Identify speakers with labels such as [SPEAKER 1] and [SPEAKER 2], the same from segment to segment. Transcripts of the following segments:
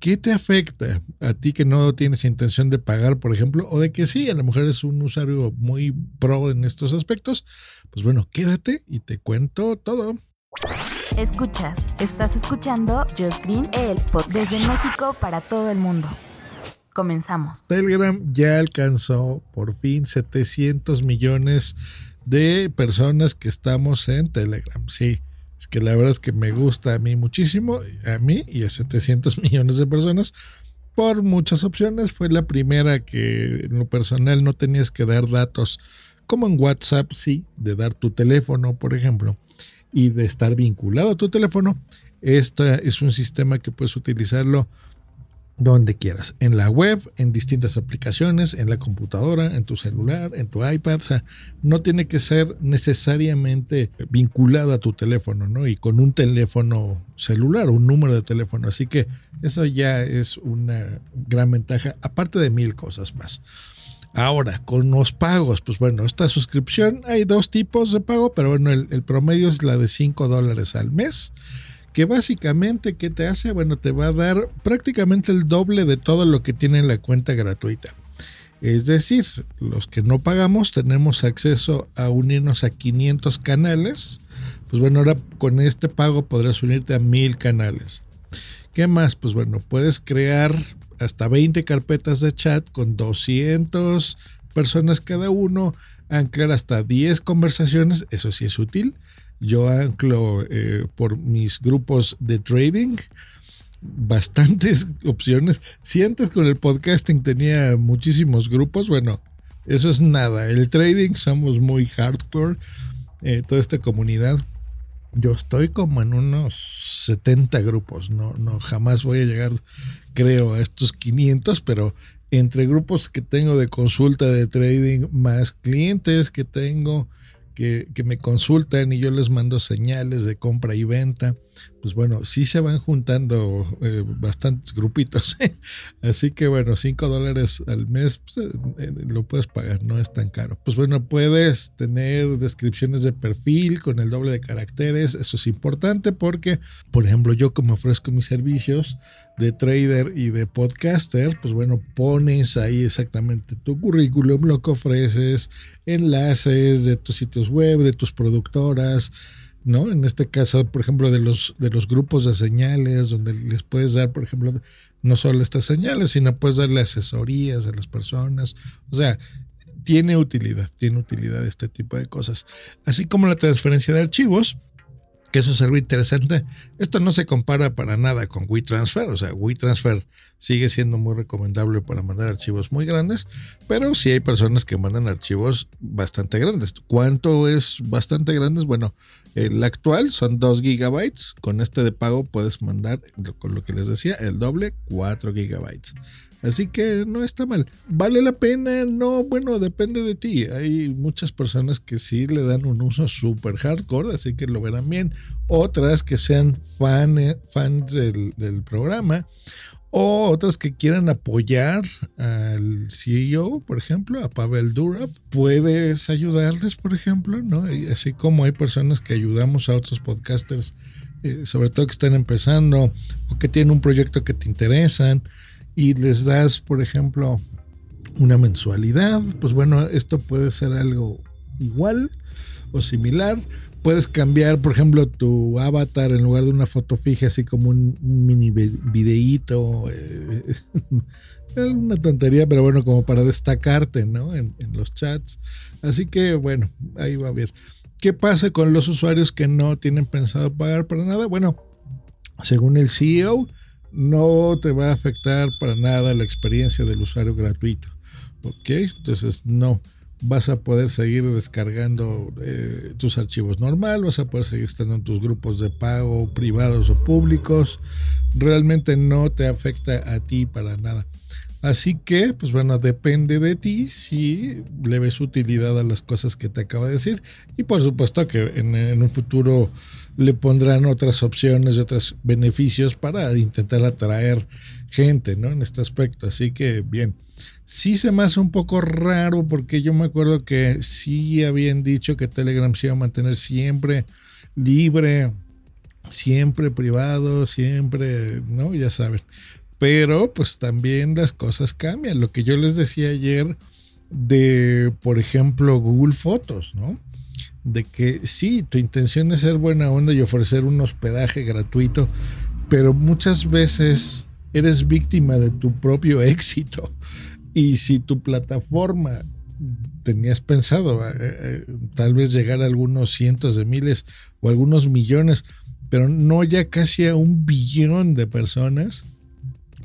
[SPEAKER 1] ¿Qué te afecta a ti que no tienes intención de pagar, por ejemplo, o de que sí, a lo mejor es un usuario muy pro en estos aspectos? Pues bueno, quédate y te cuento todo.
[SPEAKER 2] Escuchas, estás escuchando Just Green, el podcast desde México para todo el mundo. Comenzamos.
[SPEAKER 1] Telegram ya alcanzó por fin 700 millones de personas que estamos en Telegram. Sí, es que la verdad es que me gusta a mí muchísimo, a mí y a 700 millones de personas por muchas opciones. Fue la primera que en lo personal no tenías que dar datos, como en WhatsApp, sí, de dar tu teléfono, por ejemplo, y de estar vinculado a tu teléfono. Este es un sistema que puedes utilizarlo donde quieras, en la web, en distintas aplicaciones, en la computadora, en tu celular, en tu iPad, o sea, no tiene que ser necesariamente vinculado a tu teléfono, ¿no? Y con un teléfono celular, un número de teléfono, así que eso ya es una gran ventaja, aparte de mil cosas más. Ahora, con los pagos, pues bueno, esta suscripción hay dos tipos de pago, pero bueno, el, promedio es la de 5 dólares al mes que básicamente, ¿qué te hace? Bueno, te va a dar prácticamente el doble de todo lo que tiene la cuenta gratuita. Es decir, los que no pagamos tenemos acceso a unirnos a 500 canales. Pues bueno, ahora con este pago podrás unirte a 1000 canales. ¿Qué más? Pues bueno, puedes crear hasta 20 carpetas de chat con 200 personas cada uno, anclar hasta 10 conversaciones, eso sí es útil yo anclo eh, por mis grupos de trading bastantes opciones. Si antes con el podcasting tenía muchísimos grupos, bueno, eso es nada. El trading somos muy hardcore, eh, toda esta comunidad. Yo estoy como en unos 70 grupos, no, no, jamás voy a llegar, creo, a estos 500, pero entre grupos que tengo de consulta de trading, más clientes que tengo, que, me consultan y yo les mando señales de compra y venta. Pues bueno, sí se van juntando eh, bastantes grupitos. Así que bueno, 5 dólares al mes pues, eh, eh, lo puedes pagar, no es tan caro. Pues bueno, puedes tener descripciones de perfil con el doble de caracteres. Eso es importante porque, por ejemplo, yo como ofrezco mis servicios, de trader y de podcaster, pues bueno, pones ahí exactamente tu currículum, lo que ofreces, enlaces de tus sitios web, de tus productoras, ¿no? En este caso, por ejemplo, de los, de los grupos de señales, donde les puedes dar, por ejemplo, no solo estas señales, sino puedes darle asesorías a las personas. O sea, tiene utilidad, tiene utilidad este tipo de cosas. Así como la transferencia de archivos, que eso es algo interesante. Esto no se compara para nada con WeTransfer, o sea, WeTransfer sigue siendo muy recomendable para mandar archivos muy grandes, pero sí hay personas que mandan archivos bastante grandes. ¿Cuánto es bastante grandes? Bueno, el actual son 2 gigabytes, con este de pago puedes mandar, con lo que les decía, el doble, 4 gigabytes. Así que no está mal. ¿Vale la pena? No, bueno, depende de ti. Hay muchas personas que sí le dan un uso súper hardcore, así que lo verán bien. Otras que sean fan, fans del, del programa. O otras que quieran apoyar al CEO, por ejemplo, a Pavel Durab, puedes ayudarles, por ejemplo, ¿no? así como hay personas que ayudamos a otros podcasters, eh, sobre todo que están empezando o que tienen un proyecto que te interesan y les das, por ejemplo, una mensualidad, pues bueno, esto puede ser algo igual o similar. Puedes cambiar, por ejemplo, tu avatar en lugar de una foto fija, así como un, mini videíto. Eh, una tontería, pero bueno, como para destacarte, ¿no? En, en los chats. Así que bueno, ahí va a ver. ¿Qué pasa con los usuarios que no tienen pensado pagar para nada? Bueno, según el CEO, no te va a afectar para nada la experiencia del usuario gratuito. ¿Ok? Entonces, no. Vas a poder seguir descargando eh, tus archivos normal, vas a poder seguir estando en tus grupos de pago privados o públicos. Realmente no te afecta a ti para nada. Así que, pues bueno, depende de ti si le ves utilidad a las cosas que te acabo de decir. Y por supuesto que en, en un futuro le pondrán otras opciones, otros beneficios para intentar atraer gente, ¿no? En este aspecto. Así que, bien. Sí se me hace un poco raro porque yo me acuerdo que sí habían dicho que Telegram se iba a mantener siempre libre, siempre privado, siempre, ¿no? Ya saben. Pero pues también las cosas cambian. Lo que yo les decía ayer de, por ejemplo, Google Fotos, ¿no? De que sí, tu intención es ser buena onda y ofrecer un hospedaje gratuito, pero muchas veces eres víctima de tu propio éxito. Y si tu plataforma tenías pensado eh, eh, tal vez llegar a algunos cientos de miles o algunos millones, pero no ya casi a un billón de personas,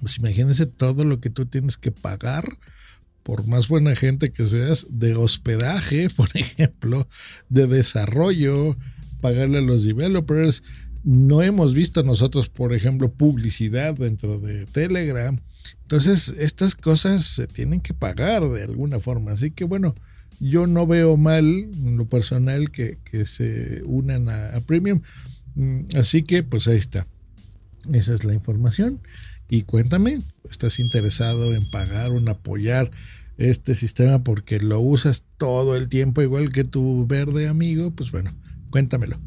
[SPEAKER 1] pues imagínense todo lo que tú tienes que pagar por más buena gente que seas, de hospedaje, por ejemplo, de desarrollo, pagarle a los developers. No hemos visto nosotros, por ejemplo, publicidad dentro de Telegram. Entonces, estas cosas se tienen que pagar de alguna forma. Así que bueno, yo no veo mal en lo personal que, se unan a, a, Premium. Mm, así que pues ahí está. Esa es la información. Y cuéntame, ¿estás interesado en pagar o en apoyar este sistema porque lo usas todo el tiempo igual que tu verde amigo? Pues bueno, cuéntamelo.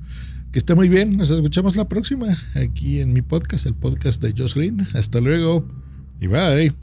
[SPEAKER 1] Que esté muy bien. Nos escuchamos la próxima aquí en mi podcast, el podcast de Josh Green. Hasta luego. Bye.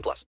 [SPEAKER 3] 18 plus.